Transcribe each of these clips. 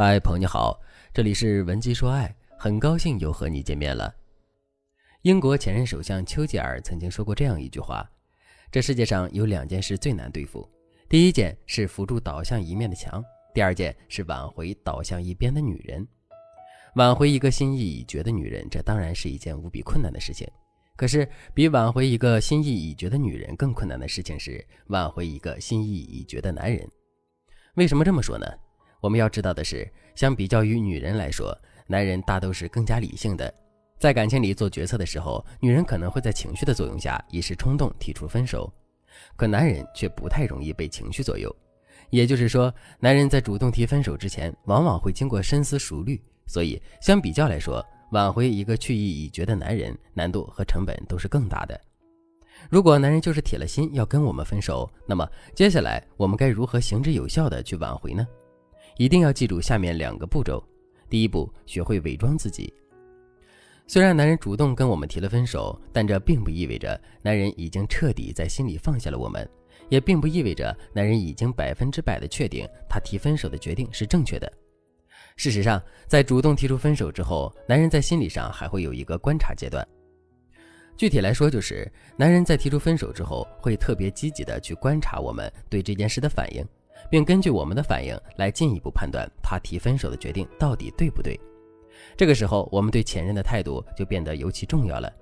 嗨，朋友你好，这里是文姬说爱，很高兴又和你见面了。英国前任首相丘吉尔曾经说过这样一句话：这世界上有两件事最难对付，第一件是扶住倒向一面的墙，第二件是挽回倒向一边的女人。挽回一个心意已决的女人，这当然是一件无比困难的事情。可是，比挽回一个心意已决的女人更困难的事情是挽回一个心意已决的男人。为什么这么说呢？我们要知道的是，相比较于女人来说，男人大都是更加理性的。在感情里做决策的时候，女人可能会在情绪的作用下一时冲动提出分手，可男人却不太容易被情绪左右。也就是说，男人在主动提分手之前，往往会经过深思熟虑。所以，相比较来说，挽回一个去意已决的男人，难度和成本都是更大的。如果男人就是铁了心要跟我们分手，那么接下来我们该如何行之有效的去挽回呢？一定要记住下面两个步骤。第一步，学会伪装自己。虽然男人主动跟我们提了分手，但这并不意味着男人已经彻底在心里放下了我们，也并不意味着男人已经百分之百的确定他提分手的决定是正确的。事实上，在主动提出分手之后，男人在心理上还会有一个观察阶段。具体来说，就是男人在提出分手之后，会特别积极的去观察我们对这件事的反应。并根据我们的反应来进一步判断他提分手的决定到底对不对。这个时候，我们对前任的态度就变得尤其重要了。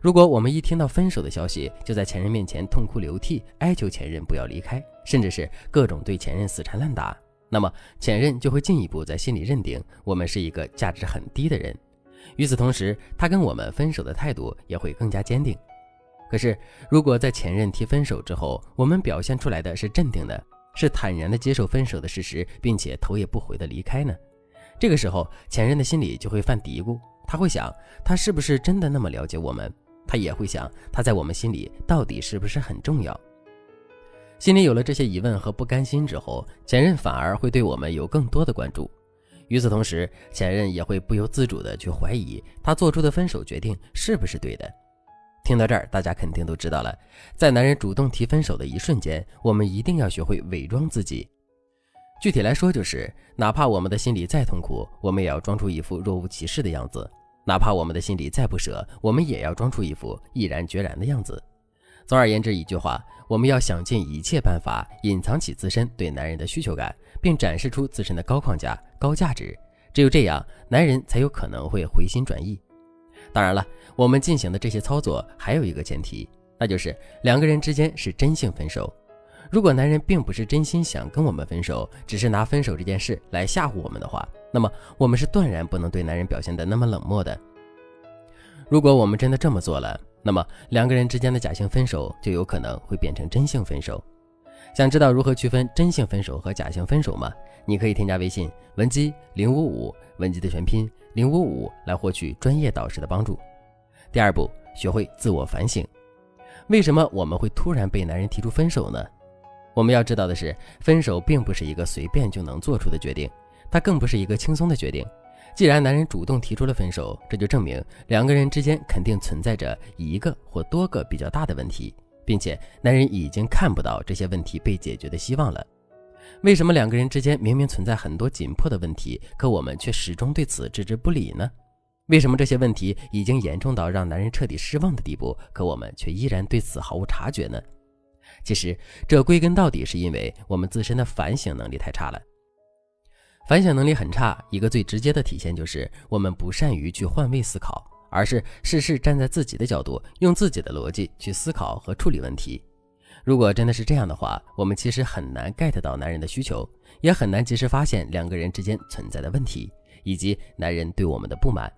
如果我们一听到分手的消息，就在前任面前痛哭流涕，哀求前任不要离开，甚至是各种对前任死缠烂打，那么前任就会进一步在心里认定我们是一个价值很低的人。与此同时，他跟我们分手的态度也会更加坚定。可是，如果在前任提分手之后，我们表现出来的是镇定的，是坦然的接受分手的事实，并且头也不回的离开呢？这个时候，前任的心里就会犯嘀咕，他会想，他是不是真的那么了解我们？他也会想，他在我们心里到底是不是很重要？心里有了这些疑问和不甘心之后，前任反而会对我们有更多的关注。与此同时，前任也会不由自主的去怀疑他做出的分手决定是不是对的。听到这儿，大家肯定都知道了，在男人主动提分手的一瞬间，我们一定要学会伪装自己。具体来说，就是哪怕我们的心里再痛苦，我们也要装出一副若无其事的样子；哪怕我们的心里再不舍，我们也要装出一副毅然决然的样子。总而言之，一句话，我们要想尽一切办法隐藏起自身对男人的需求感，并展示出自身的高框架、高价值。只有这样，男人才有可能会回心转意。当然了，我们进行的这些操作还有一个前提，那就是两个人之间是真性分手。如果男人并不是真心想跟我们分手，只是拿分手这件事来吓唬我们的话，那么我们是断然不能对男人表现的那么冷漠的。如果我们真的这么做了，那么两个人之间的假性分手就有可能会变成真性分手。想知道如何区分真性分手和假性分手吗？你可以添加微信文姬零五五，文姬的全拼。零五五来获取专业导师的帮助。第二步，学会自我反省。为什么我们会突然被男人提出分手呢？我们要知道的是，分手并不是一个随便就能做出的决定，它更不是一个轻松的决定。既然男人主动提出了分手，这就证明两个人之间肯定存在着一个或多个比较大的问题，并且男人已经看不到这些问题被解决的希望了。为什么两个人之间明明存在很多紧迫的问题，可我们却始终对此置之不理呢？为什么这些问题已经严重到让男人彻底失望的地步，可我们却依然对此毫无察觉呢？其实，这归根到底是因为我们自身的反省能力太差了。反省能力很差，一个最直接的体现就是我们不善于去换位思考，而是事事站在自己的角度，用自己的逻辑去思考和处理问题。如果真的是这样的话，我们其实很难 get 到男人的需求，也很难及时发现两个人之间存在的问题，以及男人对我们的不满。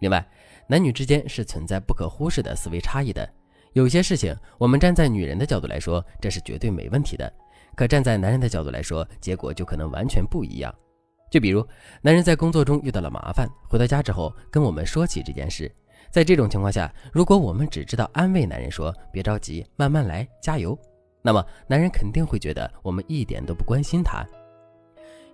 另外，男女之间是存在不可忽视的思维差异的。有些事情，我们站在女人的角度来说，这是绝对没问题的；可站在男人的角度来说，结果就可能完全不一样。就比如，男人在工作中遇到了麻烦，回到家之后跟我们说起这件事。在这种情况下，如果我们只知道安慰男人说“别着急，慢慢来，加油”，那么男人肯定会觉得我们一点都不关心他。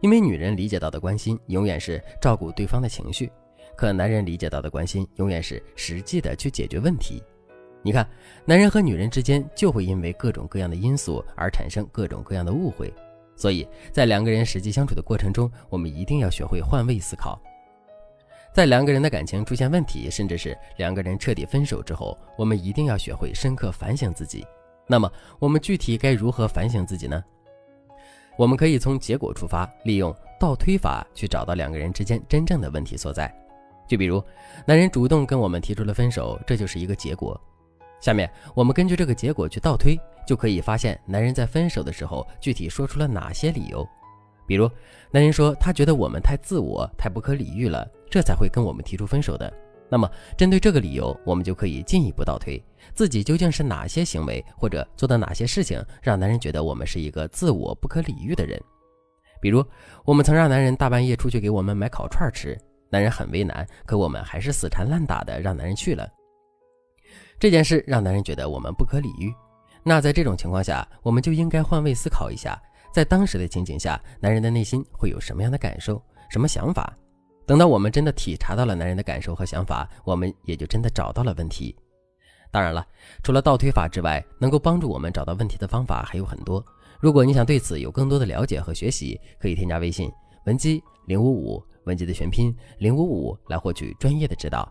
因为女人理解到的关心永远是照顾对方的情绪，可男人理解到的关心永远是实际的去解决问题。你看，男人和女人之间就会因为各种各样的因素而产生各种各样的误会。所以在两个人实际相处的过程中，我们一定要学会换位思考。在两个人的感情出现问题，甚至是两个人彻底分手之后，我们一定要学会深刻反省自己。那么，我们具体该如何反省自己呢？我们可以从结果出发，利用倒推法去找到两个人之间真正的问题所在。就比如，男人主动跟我们提出了分手，这就是一个结果。下面我们根据这个结果去倒推，就可以发现男人在分手的时候具体说出了哪些理由。比如，男人说他觉得我们太自我、太不可理喻了，这才会跟我们提出分手的。那么，针对这个理由，我们就可以进一步倒推，自己究竟是哪些行为或者做的哪些事情，让男人觉得我们是一个自我不可理喻的人。比如，我们曾让男人大半夜出去给我们买烤串吃，男人很为难，可我们还是死缠烂打的让男人去了。这件事让男人觉得我们不可理喻，那在这种情况下，我们就应该换位思考一下，在当时的情景下，男人的内心会有什么样的感受、什么想法？等到我们真的体察到了男人的感受和想法，我们也就真的找到了问题。当然了，除了倒推法之外，能够帮助我们找到问题的方法还有很多。如果你想对此有更多的了解和学习，可以添加微信文姬零五五，文姬的全拼零五五，来获取专业的指导。